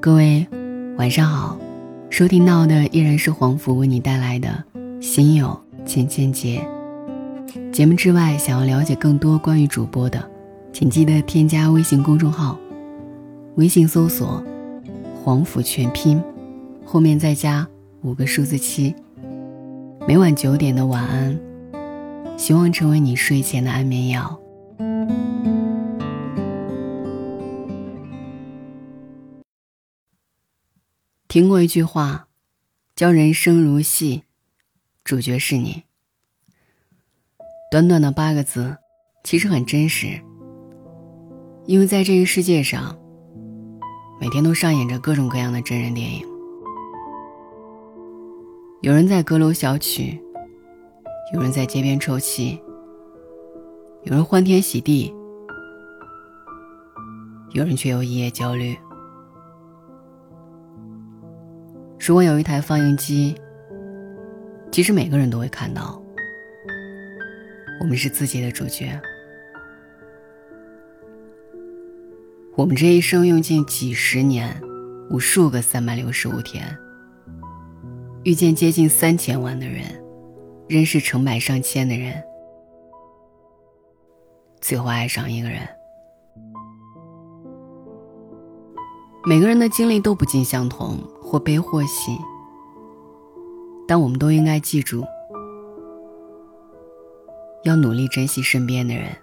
各位晚上好，收听到的依然是黄甫为你带来的《心有千千结》。节目之外，想要了解更多关于主播的，请记得添加微信公众号，微信搜索“黄甫全拼”，后面再加五个数字七。每晚九点的晚安，希望成为你睡前的安眠药。听过一句话，叫“人生如戏，主角是你”。短短的八个字，其实很真实。因为在这个世界上，每天都上演着各种各样的真人电影。有人在阁楼小曲，有人在街边抽泣，有人欢天喜地，有人却又一夜焦虑。如果有一台放映机，其实每个人都会看到，我们是自己的主角。我们这一生用尽几十年，无数个三百六十五天，遇见接近三千万的人，认识成百上千的人，最后爱上一个人。每个人的经历都不尽相同。或悲或喜，但我们都应该记住，要努力珍惜身边的人。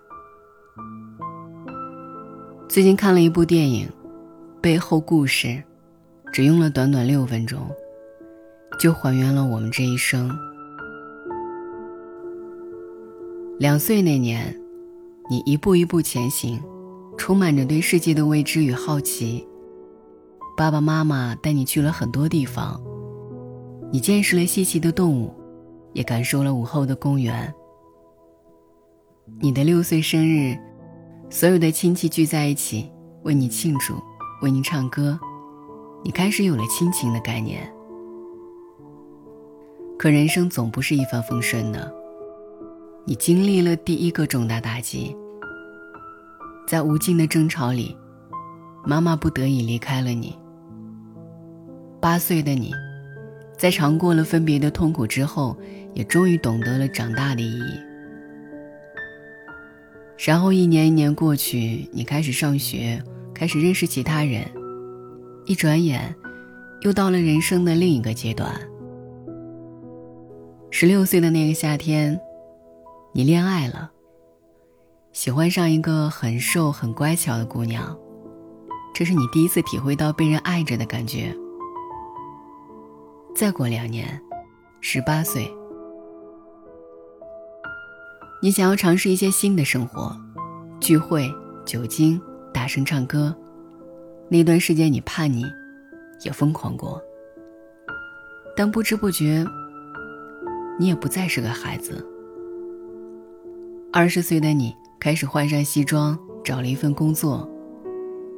最近看了一部电影，《背后故事》，只用了短短六分钟，就还原了我们这一生。两岁那年，你一步一步前行，充满着对世界的未知与好奇。爸爸妈妈带你去了很多地方，你见识了稀奇的动物，也感受了午后的公园。你的六岁生日，所有的亲戚聚在一起为你庆祝，为你唱歌，你开始有了亲情的概念。可人生总不是一帆风顺的，你经历了第一个重大打击，在无尽的争吵里，妈妈不得已离开了你。八岁的你，在尝过了分别的痛苦之后，也终于懂得了长大的意义。然后一年一年过去，你开始上学，开始认识其他人，一转眼，又到了人生的另一个阶段。十六岁的那个夏天，你恋爱了，喜欢上一个很瘦很乖巧的姑娘，这是你第一次体会到被人爱着的感觉。再过两年，十八岁，你想要尝试一些新的生活，聚会、酒精、大声唱歌。那段时间，你叛逆，也疯狂过。但不知不觉，你也不再是个孩子。二十岁的你开始换上西装，找了一份工作。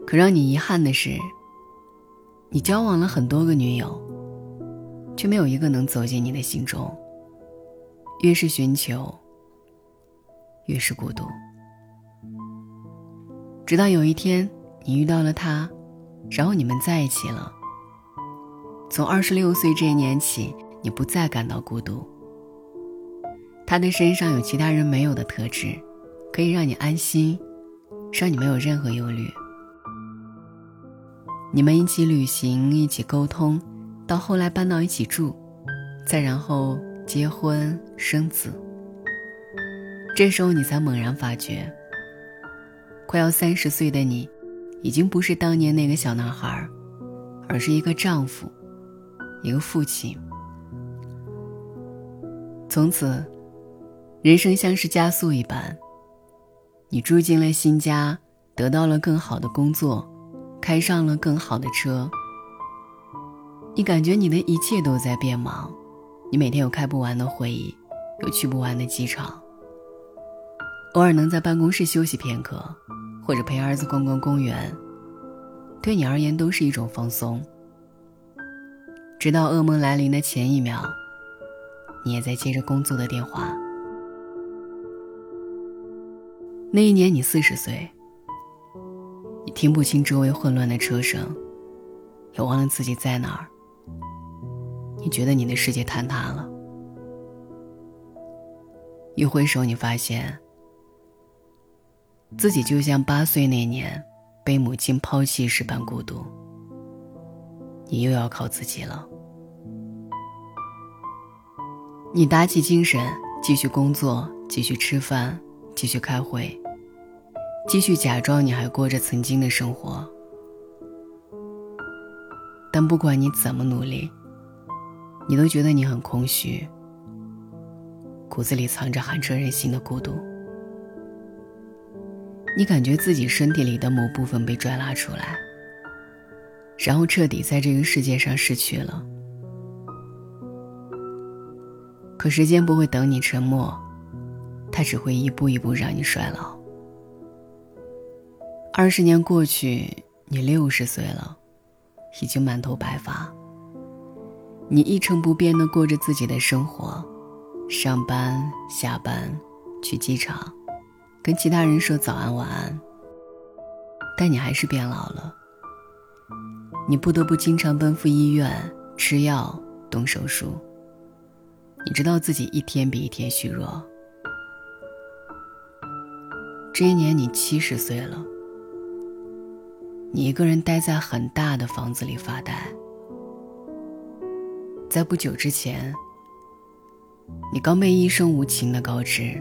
可让你遗憾的是，你交往了很多个女友。却没有一个能走进你的心中。越是寻求，越是孤独。直到有一天，你遇到了他，然后你们在一起了。从二十六岁这一年起，你不再感到孤独。他的身上有其他人没有的特质，可以让你安心，让你没有任何忧虑。你们一起旅行，一起沟通。到后来搬到一起住，再然后结婚生子。这时候你才猛然发觉，快要三十岁的你，已经不是当年那个小男孩，而是一个丈夫，一个父亲。从此，人生像是加速一般。你住进了新家，得到了更好的工作，开上了更好的车。你感觉你的一切都在变忙，你每天有开不完的会议，有去不完的机场。偶尔能在办公室休息片刻，或者陪儿子逛逛公园，对你而言都是一种放松。直到噩梦来临的前一秒，你也在接着工作的电话。那一年你四十岁，你听不清周围混乱的车声。也忘了自己在哪儿。你觉得你的世界坍塌了，一回首，你发现自己就像八岁那年被母亲抛弃时般孤独。你又要靠自己了。你打起精神，继续工作，继续吃饭，继续开会，继续假装你还过着曾经的生活。但不管你怎么努力，你都觉得你很空虚，骨子里藏着寒彻人心的孤独。你感觉自己身体里的某部分被拽拉出来。然后彻底在这个世界上失去了。可时间不会等你沉默，它只会一步一步让你衰老。二十年过去，你六十岁了，已经满头白发。你一成不变的过着自己的生活，上班、下班，去机场，跟其他人说早安晚安。但你还是变老了。你不得不经常奔赴医院吃药、动手术。你知道自己一天比一天虚弱。这一年你七十岁了，你一个人待在很大的房子里发呆。在不久之前，你刚被医生无情的告知，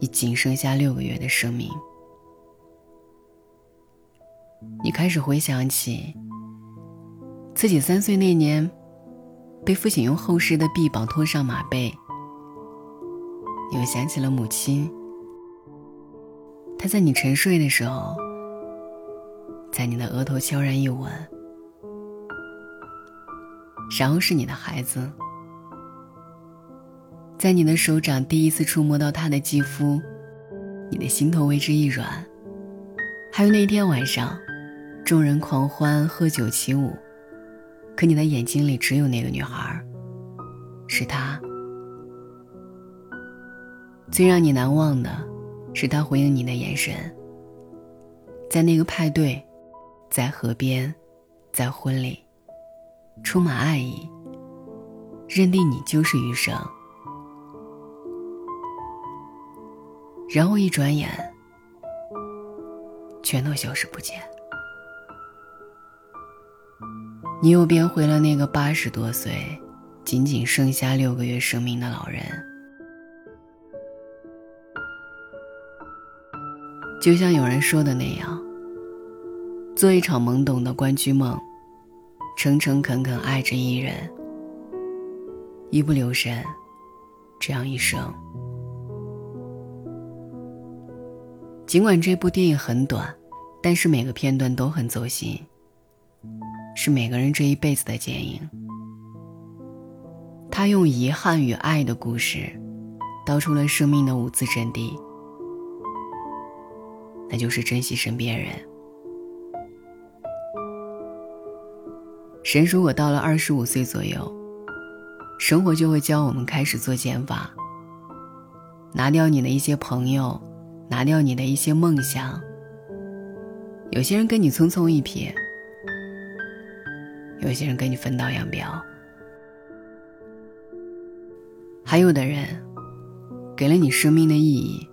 你仅剩下六个月的生命。你开始回想起自己三岁那年，被父亲用厚实的臂膀拖上马背。又想起了母亲，她在你沉睡的时候，在你的额头悄然一吻。然后是你的孩子，在你的手掌第一次触摸到他的肌肤，你的心头为之一软。还有那天晚上。众人狂欢，喝酒起舞，可你的眼睛里只有那个女孩，是她。最让你难忘的，是她回应你的眼神。在那个派对，在河边，在婚礼，充满爱意，认定你就是余生。然后一转眼，全都消失不见。你又变回了那个八十多岁、仅仅剩下六个月生命的老人。就像有人说的那样，做一场懵懂的关雎梦，诚诚恳恳爱着一人，一不留神，这样一生。尽管这部电影很短，但是每个片段都很走心。是每个人这一辈子的剪影。他用遗憾与爱的故事，道出了生命的五字真谛，那就是珍惜身边人。人如果到了二十五岁左右，生活就会教我们开始做减法，拿掉你的一些朋友，拿掉你的一些梦想。有些人跟你匆匆一瞥。有些人跟你分道扬镳，还有的人给了你生命的意义，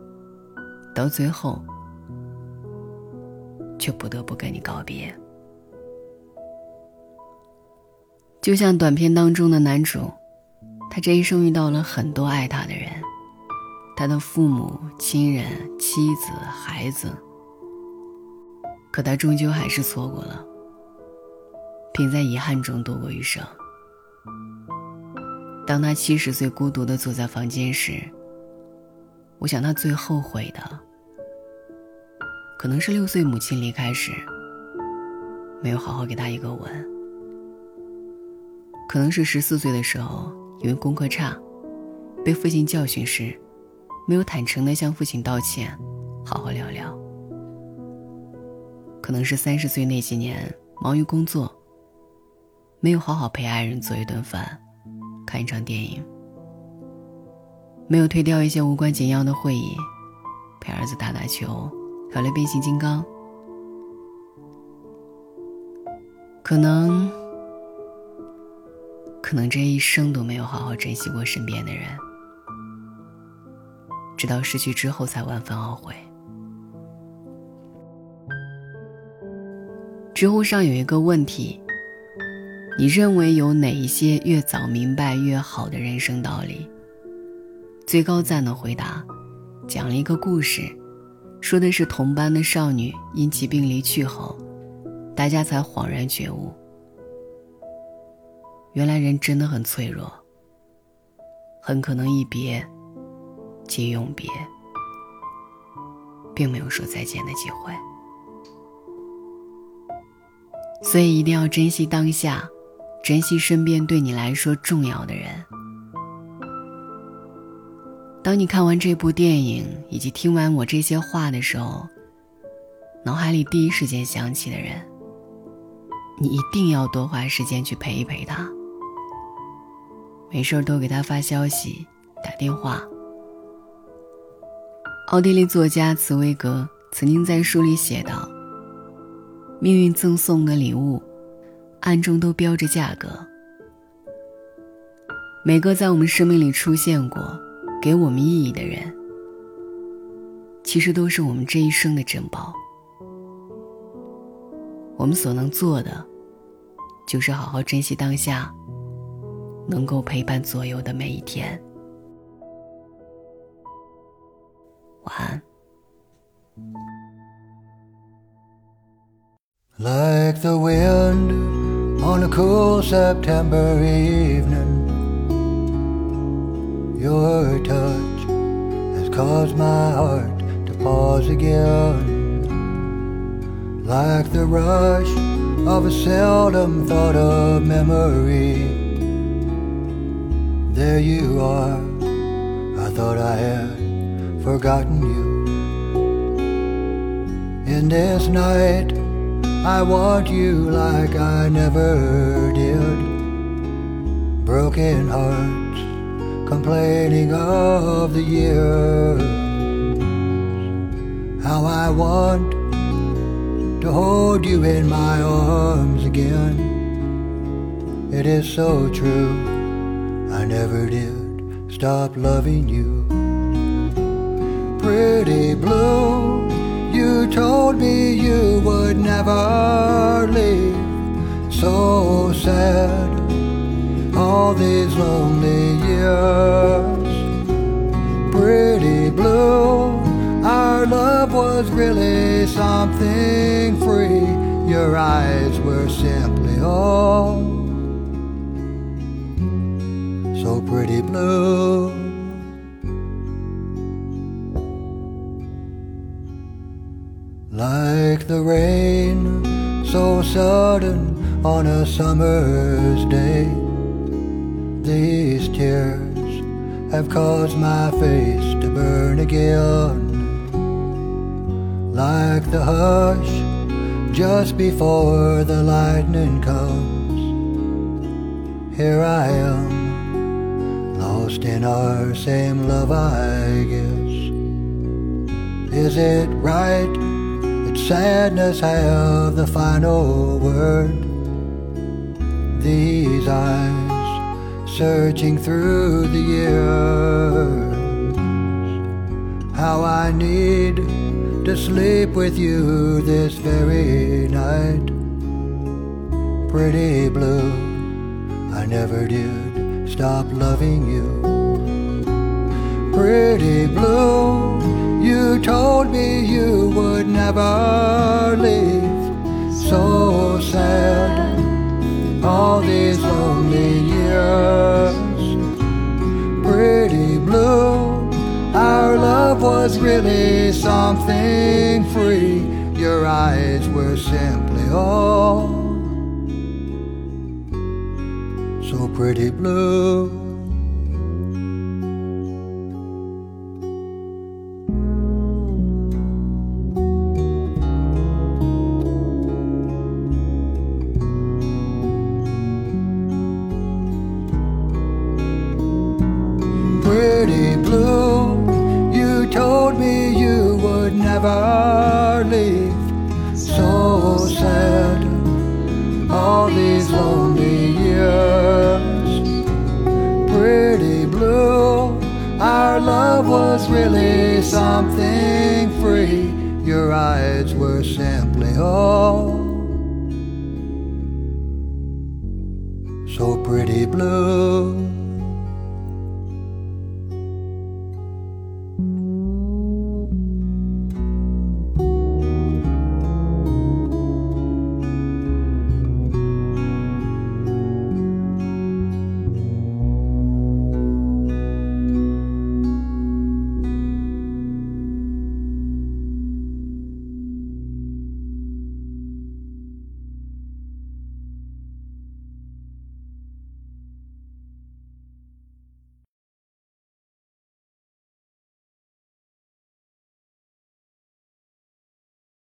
到最后却不得不跟你告别。就像短片当中的男主，他这一生遇到了很多爱他的人，他的父母亲人、妻子、孩子，可他终究还是错过了。并在遗憾中度过余生。当他七十岁孤独的坐在房间时，我想他最后悔的，可能是六岁母亲离开时，没有好好给他一个吻；可能是十四岁的时候，因为功课差，被父亲教训时，没有坦诚的向父亲道歉，好好聊聊；可能是三十岁那几年忙于工作。没有好好陪爱人做一顿饭，看一场电影。没有推掉一些无关紧要的会议，陪儿子打打球，考虑变形金刚。可能，可能这一生都没有好好珍惜过身边的人，直到失去之后才万分懊悔。知乎上有一个问题：你认为有哪一些越早明白越好的人生道理？最高赞的回答，讲了一个故事，说的是同班的少女因疾病离去后。大家才恍然觉悟，原来人真的很脆弱，很可能一别即永别，并没有说再见的机会。所以一定要珍惜当下，珍惜身边对你来说重要的人。当你看完这部电影以及听完我这些话的时候，脑海里第一时间想起的人。你一定要多花时间去陪一陪他，没事多给他发消息、打电话。奥地利作家茨威格曾经在书里写道：“命运赠送的礼物，暗中都标着价格。每个在我们生命里出现过、给我们意义的人，其实都是我们这一生的珍宝。”我们所能做的，就是好好珍惜当下，能够陪伴左右的每一天。晚安。Like the wind on a cool September evening, your touch has caused my heart to pause again. like the rush of a seldom thought of memory. There you are, I thought I had forgotten you. In this night, I want you like I never did. Broken hearts complaining of the years. How I want to hold you in my arms again. It is so true, I never did stop loving you. Pretty blue, you told me you would never leave. So sad, all these lonely years. Pretty blue our love was really something free. Your eyes were simply all pretty blue. Like the rain, so sudden on a summer's day. These tears have caused my face to burn again like the hush just before the lightning comes. Here I am, lost in our same love, I guess. Is it right that sadness have the final word? These eyes searching through the years, how I need to sleep with you this very night. Pretty blue, I never did stop loving you. Pretty blue, you told me you would never leave. So sad, all these lonely years. Pretty blue our love was really something free. Your eyes were simply all pretty blue. pretty blue told me you would never leave. So sad. Eyes were simply all so pretty blue.